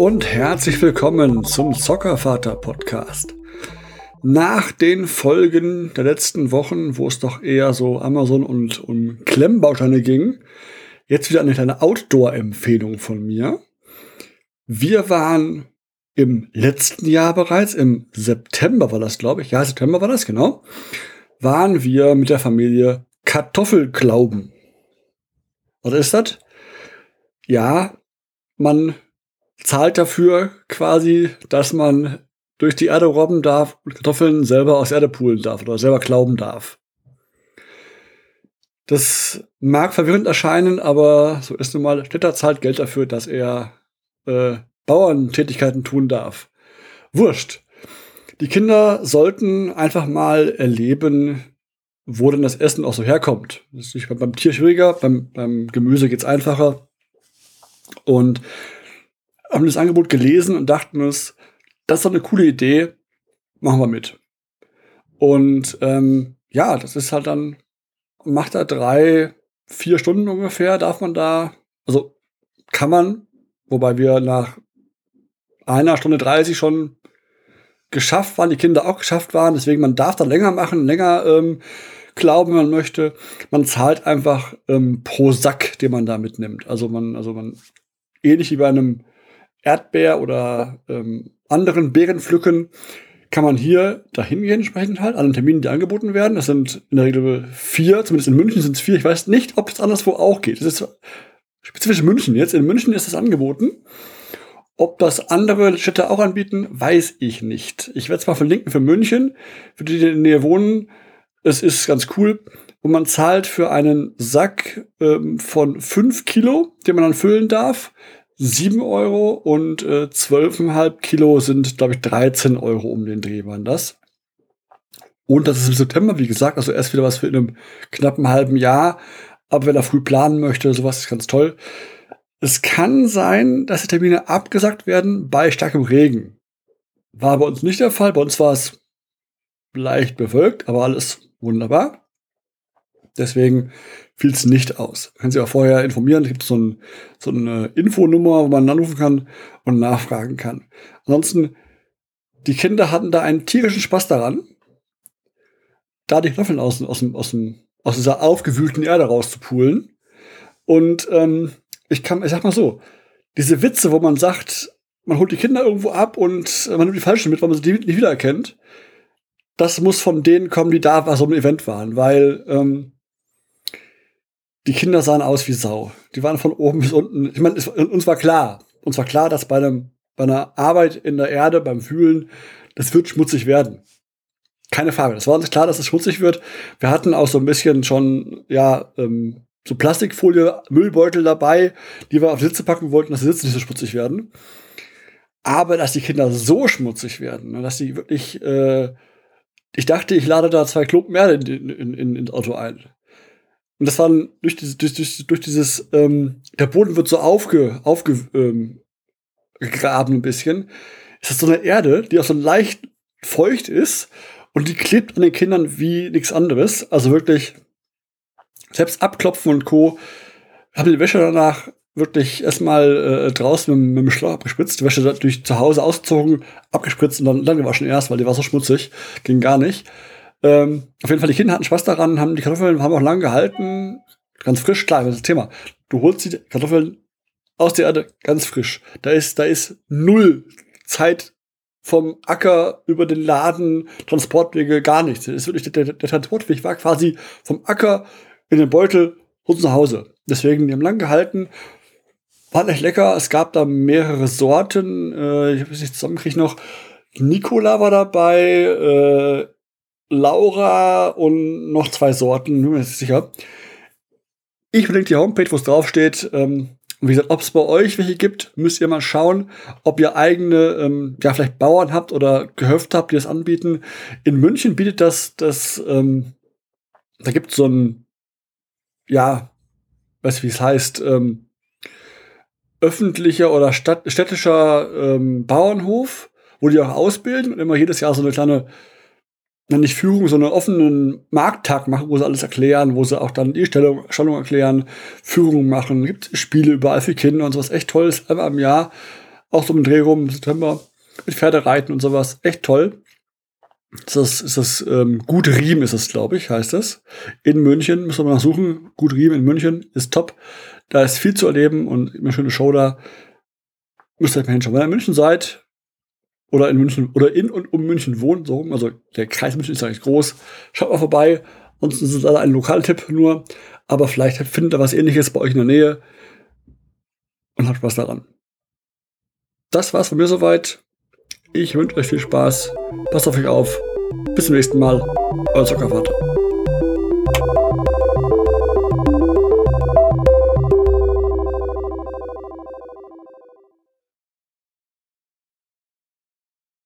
und herzlich willkommen zum Zockervater Podcast. Nach den Folgen der letzten Wochen, wo es doch eher so Amazon und um Klemmbausteine ging, jetzt wieder eine kleine Outdoor-Empfehlung von mir. Wir waren im letzten Jahr bereits, im September war das, glaube ich, ja, September war das, genau, waren wir mit der Familie Kartoffelglauben. Was ist das? Ja, man zahlt dafür quasi, dass man durch die Erde robben darf und Kartoffeln selber aus Erde poolen darf oder selber glauben darf. Das mag verwirrend erscheinen, aber so ist nun mal, Städter zahlt Geld dafür, dass er äh, Bauerntätigkeiten tun darf. Wurscht. Die Kinder sollten einfach mal erleben, wo denn das Essen auch so herkommt. Das ist beim Tier schwieriger, beim, beim Gemüse geht's einfacher. Und haben das Angebot gelesen und dachten uns, das ist doch eine coole Idee, machen wir mit. Und ähm, ja, das ist halt dann, macht da drei, vier Stunden ungefähr, darf man da, also kann man, wobei wir nach einer Stunde 30 schon geschafft waren, die Kinder auch geschafft waren, deswegen man darf da länger machen, länger ähm, glauben, man möchte. Man zahlt einfach ähm, pro Sack, den man da mitnimmt. Also man, also man, ähnlich wie bei einem Erdbeer oder ähm, anderen Beeren pflücken, kann man hier dahin gehen, entsprechend halt, an den Terminen, die angeboten werden. Das sind in der Regel vier, zumindest in München sind es vier. Ich weiß nicht, ob es anderswo auch geht. Das ist spezifisch München jetzt. In München ist es angeboten. Ob das andere Städte auch anbieten, weiß ich nicht. Ich werde es mal verlinken für München, für die, die in der Nähe wohnen. Es ist ganz cool. Und man zahlt für einen Sack ähm, von fünf Kilo, den man dann füllen darf, 7 Euro und äh, 12,5 Kilo sind, glaube ich, 13 Euro um den Dreh waren das. Und das ist im September, wie gesagt, also erst wieder was für in einem knappen halben Jahr. Aber wenn er früh planen möchte, sowas ist ganz toll. Es kann sein, dass die Termine abgesagt werden bei starkem Regen. War bei uns nicht der Fall. Bei uns war es leicht bewölkt, aber alles wunderbar. Deswegen fiel es nicht aus. Können Sie auch vorher informieren. Es gibt so, ein, so eine Infonummer, wo man anrufen kann und nachfragen kann. Ansonsten, die Kinder hatten da einen tierischen Spaß daran, da die Knöpfeln aus, aus, aus, aus dieser aufgewühlten Erde rauszupulen. Und ähm, ich kann, ich sag mal so, diese Witze, wo man sagt, man holt die Kinder irgendwo ab und man nimmt die falschen mit, weil man sie nicht wiedererkennt, das muss von denen kommen, die da bei so einem Event waren, weil ähm, die Kinder sahen aus wie Sau. Die waren von oben bis unten. Ich meine, uns war klar, uns war klar, dass bei, einem, bei einer Arbeit in der Erde, beim Fühlen, das wird schmutzig werden. Keine Frage. Das war uns klar, dass es schmutzig wird. Wir hatten auch so ein bisschen schon, ja, ähm, so Plastikfolie, Müllbeutel dabei, die wir auf Sitze packen wollten, dass die Sitze nicht so schmutzig werden. Aber dass die Kinder so schmutzig werden, ne, dass sie wirklich, äh, ich dachte, ich lade da zwei Klumpen Erde in, in, in, ins Auto ein. Und das war durch, dieses, durch, durch, durch dieses, ähm, der Boden wird so aufge, aufge, ähm, ein bisschen. Es ist so eine Erde, die auch so leicht feucht ist und die klebt an den Kindern wie nichts anderes. Also wirklich selbst abklopfen und Co. Habe die Wäsche danach wirklich erstmal äh, draußen mit, mit dem Schlauch abgespritzt, die Wäsche durch zu Hause ausgezogen, abgespritzt und dann, dann gewaschen erst, weil die war so schmutzig, ging gar nicht. Ähm, auf jeden Fall, die Kinder hatten Spaß daran, haben die Kartoffeln haben auch lang gehalten. Ganz frisch, klar, das ist das Thema. Du holst die Kartoffeln aus der Erde ganz frisch. Da ist, da ist null Zeit vom Acker über den Laden, Transportwege, gar nichts. Ist wirklich, der, der Transportweg war quasi vom Acker in den Beutel und zu Hause. Deswegen, die haben lang gehalten. War echt lecker. Es gab da mehrere Sorten. Äh, ich habe es nicht zusammengekriegt noch. Nicola war dabei, äh, Laura und noch zwei Sorten, bin mir nicht sicher. Ich verlinke die Homepage, wo es draufsteht. Ähm, wie gesagt, ob es bei euch welche gibt, müsst ihr mal schauen, ob ihr eigene, ähm, ja, vielleicht Bauern habt oder Gehöfte habt, die das anbieten. In München bietet das, das, ähm, da gibt es so ein, ja, weiß wie es heißt, ähm, öffentlicher oder Stadt, städtischer ähm, Bauernhof, wo die auch ausbilden und immer jedes Jahr so eine kleine nicht Führung, sondern offenen Markttag machen, wo sie alles erklären, wo sie auch dann die Stellung, Stellung erklären, Führungen machen, gibt Spiele überall für Kinder und sowas echt tolles einmal im Jahr. Auch so im Dreh rum im September. Mit Pferdereiten und sowas. Echt toll. Ist das, ist das ähm, Gut Riem ist es, glaube ich, heißt es. In München, müssen wir mal nachsuchen. Gut Riem in München ist top. Da ist viel zu erleben und eine schöne Show da. Müsst ihr mal hinschauen. Wenn ihr in München seid, oder in München, oder in und um München wohnt, so, also der Kreis München ist eigentlich groß, schaut mal vorbei. Ansonsten ist es leider ein Lokaltipp nur. Aber vielleicht findet ihr was ähnliches bei euch in der Nähe. Und habt Spaß daran. Das war's von mir soweit. Ich wünsche euch viel Spaß. Passt auf euch auf. Bis zum nächsten Mal. Euer Zuckervater.